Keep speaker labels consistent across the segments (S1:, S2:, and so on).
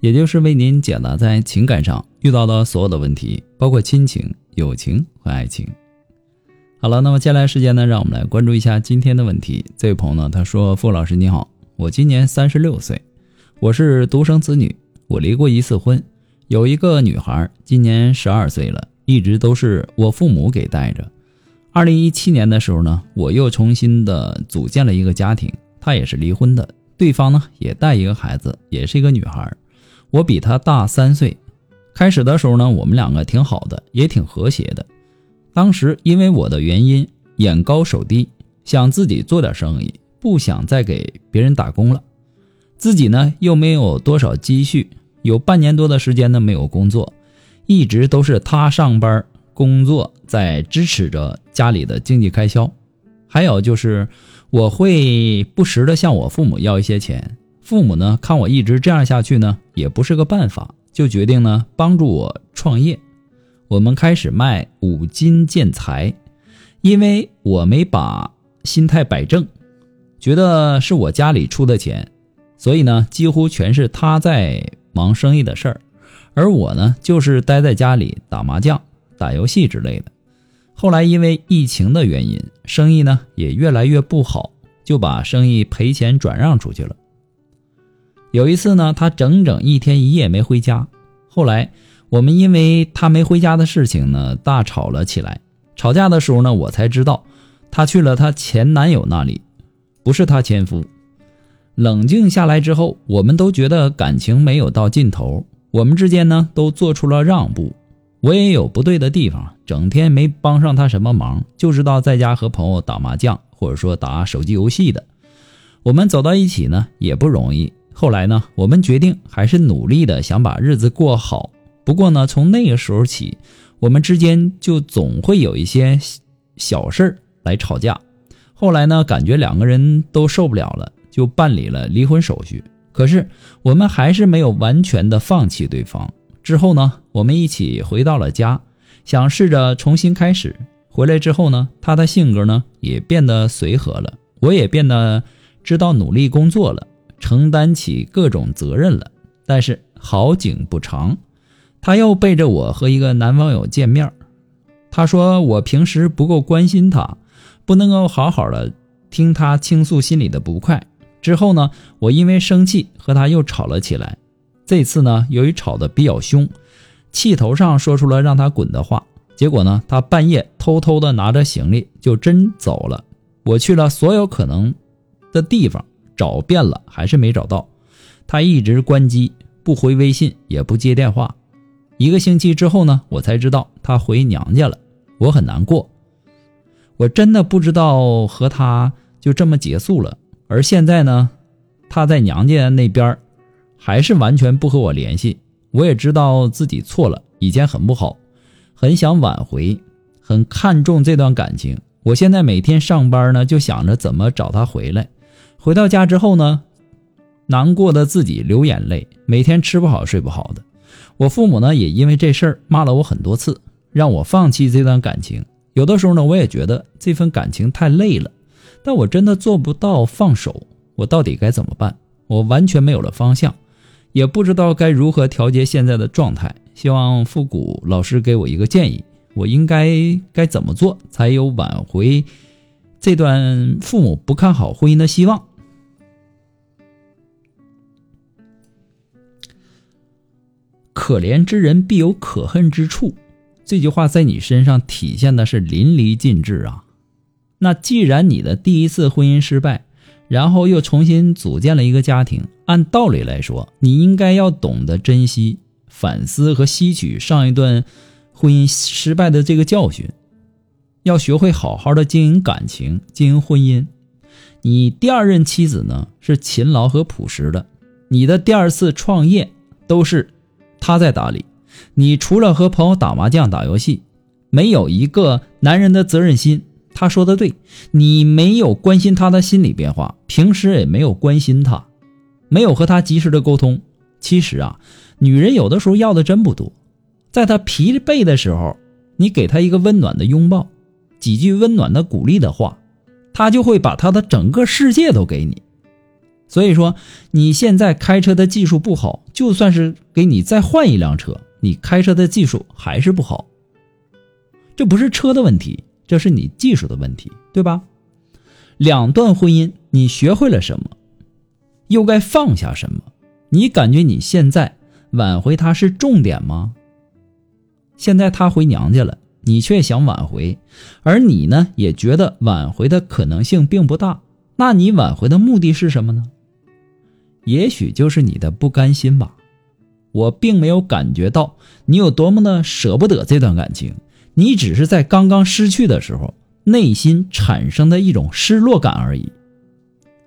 S1: 也就是为您解答在情感上遇到的所有的问题，包括亲情、友情和爱情。好了，那么接下来时间呢，让我们来关注一下今天的问题。这位朋友呢，他说：“傅老师你好，我今年三十六岁，我是独生子女，我离过一次婚，有一个女孩，今年十二岁了。”一直都是我父母给带着。二零一七年的时候呢，我又重新的组建了一个家庭，她也是离婚的，对方呢也带一个孩子，也是一个女孩。我比他大三岁。开始的时候呢，我们两个挺好的，也挺和谐的。当时因为我的原因，眼高手低，想自己做点生意，不想再给别人打工了。自己呢又没有多少积蓄，有半年多的时间呢没有工作。一直都是他上班工作在支持着家里的经济开销，还有就是我会不时的向我父母要一些钱，父母呢看我一直这样下去呢也不是个办法，就决定呢帮助我创业。我们开始卖五金建材，因为我没把心态摆正，觉得是我家里出的钱，所以呢几乎全是他在忙生意的事儿。而我呢，就是待在家里打麻将、打游戏之类的。后来因为疫情的原因，生意呢也越来越不好，就把生意赔钱转让出去了。有一次呢，他整整一天一夜没回家。后来我们因为他没回家的事情呢，大吵了起来。吵架的时候呢，我才知道他去了他前男友那里，不是他前夫。冷静下来之后，我们都觉得感情没有到尽头。我们之间呢都做出了让步，我也有不对的地方，整天没帮上他什么忙，就知道在家和朋友打麻将，或者说打手机游戏的。我们走到一起呢也不容易，后来呢我们决定还是努力的想把日子过好。不过呢从那个时候起，我们之间就总会有一些小事儿来吵架。后来呢感觉两个人都受不了了，就办理了离婚手续。可是我们还是没有完全的放弃对方。之后呢，我们一起回到了家，想试着重新开始。回来之后呢，他的性格呢也变得随和了，我也变得知道努力工作了，承担起各种责任了。但是好景不长，他又背着我和一个男网友见面。他说我平时不够关心他，不能够好好的听他倾诉心里的不快。之后呢，我因为生气和他又吵了起来。这次呢，由于吵得比较凶，气头上说出了让他滚的话。结果呢，他半夜偷偷的拿着行李就真走了。我去了所有可能的地方找遍了，还是没找到。他一直关机，不回微信，也不接电话。一个星期之后呢，我才知道他回娘家了。我很难过，我真的不知道和他就这么结束了。而现在呢，他在娘家那边，还是完全不和我联系。我也知道自己错了，以前很不好，很想挽回，很看重这段感情。我现在每天上班呢，就想着怎么找他回来。回到家之后呢，难过的自己流眼泪，每天吃不好睡不好的。我父母呢，也因为这事儿骂了我很多次，让我放弃这段感情。有的时候呢，我也觉得这份感情太累了。但我真的做不到放手，我到底该怎么办？我完全没有了方向，也不知道该如何调节现在的状态。希望复古老师给我一个建议，我应该该怎么做才有挽回这段父母不看好婚姻的希望？可怜之人必有可恨之处，这句话在你身上体现的是淋漓尽致啊！那既然你的第一次婚姻失败，然后又重新组建了一个家庭，按道理来说，你应该要懂得珍惜、反思和吸取上一段婚姻失败的这个教训，要学会好好的经营感情、经营婚姻。你第二任妻子呢是勤劳和朴实的，你的第二次创业都是他在打理，你除了和朋友打麻将、打游戏，没有一个男人的责任心。他说的对，你没有关心他的心理变化，平时也没有关心他，没有和他及时的沟通。其实啊，女人有的时候要的真不多，在她疲惫的时候，你给她一个温暖的拥抱，几句温暖的鼓励的话，他就会把他的整个世界都给你。所以说，你现在开车的技术不好，就算是给你再换一辆车，你开车的技术还是不好。这不是车的问题。这是你技术的问题，对吧？两段婚姻，你学会了什么？又该放下什么？你感觉你现在挽回他是重点吗？现在他回娘家了，你却想挽回，而你呢，也觉得挽回的可能性并不大。那你挽回的目的是什么呢？也许就是你的不甘心吧。我并没有感觉到你有多么的舍不得这段感情。你只是在刚刚失去的时候，内心产生的一种失落感而已。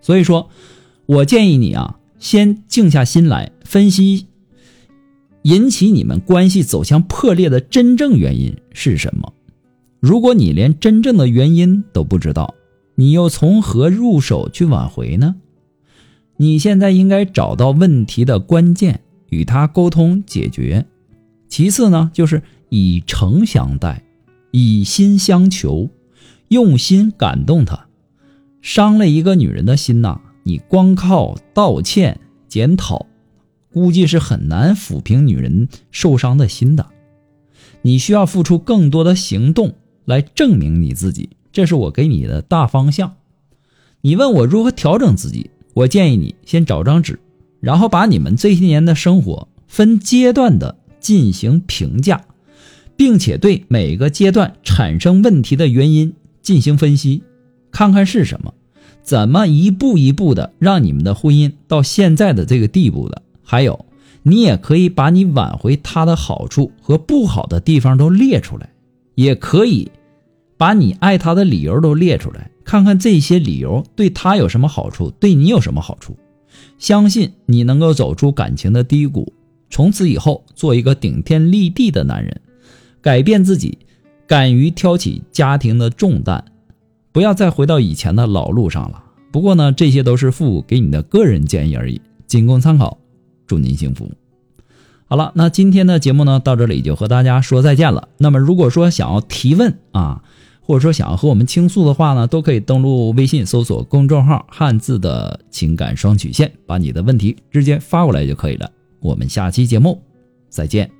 S1: 所以说，我建议你啊，先静下心来分析，引起你们关系走向破裂的真正原因是什么。如果你连真正的原因都不知道，你又从何入手去挽回呢？你现在应该找到问题的关键，与他沟通解决。其次呢，就是。以诚相待，以心相求，用心感动她，伤了一个女人的心呐！你光靠道歉检讨，估计是很难抚平女人受伤的心的。你需要付出更多的行动来证明你自己，这是我给你的大方向。你问我如何调整自己，我建议你先找张纸，然后把你们这些年的生活分阶段的进行评价。并且对每个阶段产生问题的原因进行分析，看看是什么，怎么一步一步的让你们的婚姻到现在的这个地步的。还有，你也可以把你挽回他的好处和不好的地方都列出来，也可以把你爱他的理由都列出来，看看这些理由对他有什么好处，对你有什么好处。相信你能够走出感情的低谷，从此以后做一个顶天立地的男人。改变自己，敢于挑起家庭的重担，不要再回到以前的老路上了。不过呢，这些都是父母给你的个人建议而已，仅供参考。祝您幸福。好了，那今天的节目呢，到这里就和大家说再见了。那么，如果说想要提问啊，或者说想要和我们倾诉的话呢，都可以登录微信搜索公众号“汉字的情感双曲线”，把你的问题直接发过来就可以了。我们下期节目再见。